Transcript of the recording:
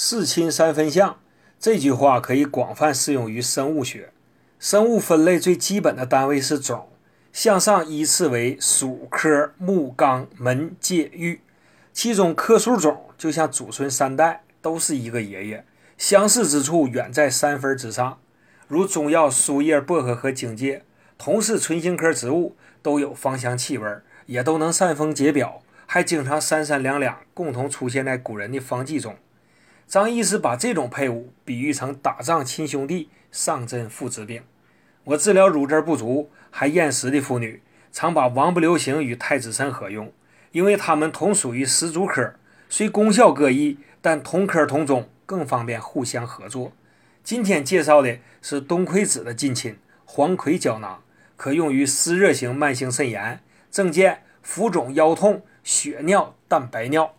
四亲三分相，这句话可以广泛适用于生物学。生物分类最基本的单位是种，向上依次为属、科、目、纲、门、界、域。其中科属种就像祖孙三代都是一个爷爷，相似之处远在三分之上。如中药苏叶、薄荷和荆芥，同是唇形科植物，都有芳香气味，也都能散风解表，还经常三三两两共同出现在古人的方剂中。张医师把这种配伍比喻成打仗亲兄弟，上阵父子兵。我治疗乳汁不足还厌食的妇女，常把王不留行与太子参合用，因为它们同属于石竹科，虽功效各异，但同科同种，更方便互相合作。今天介绍的是冬葵子的近亲黄葵胶囊，可用于湿热型慢性肾炎，症见浮肿、腰痛、血尿、蛋白尿。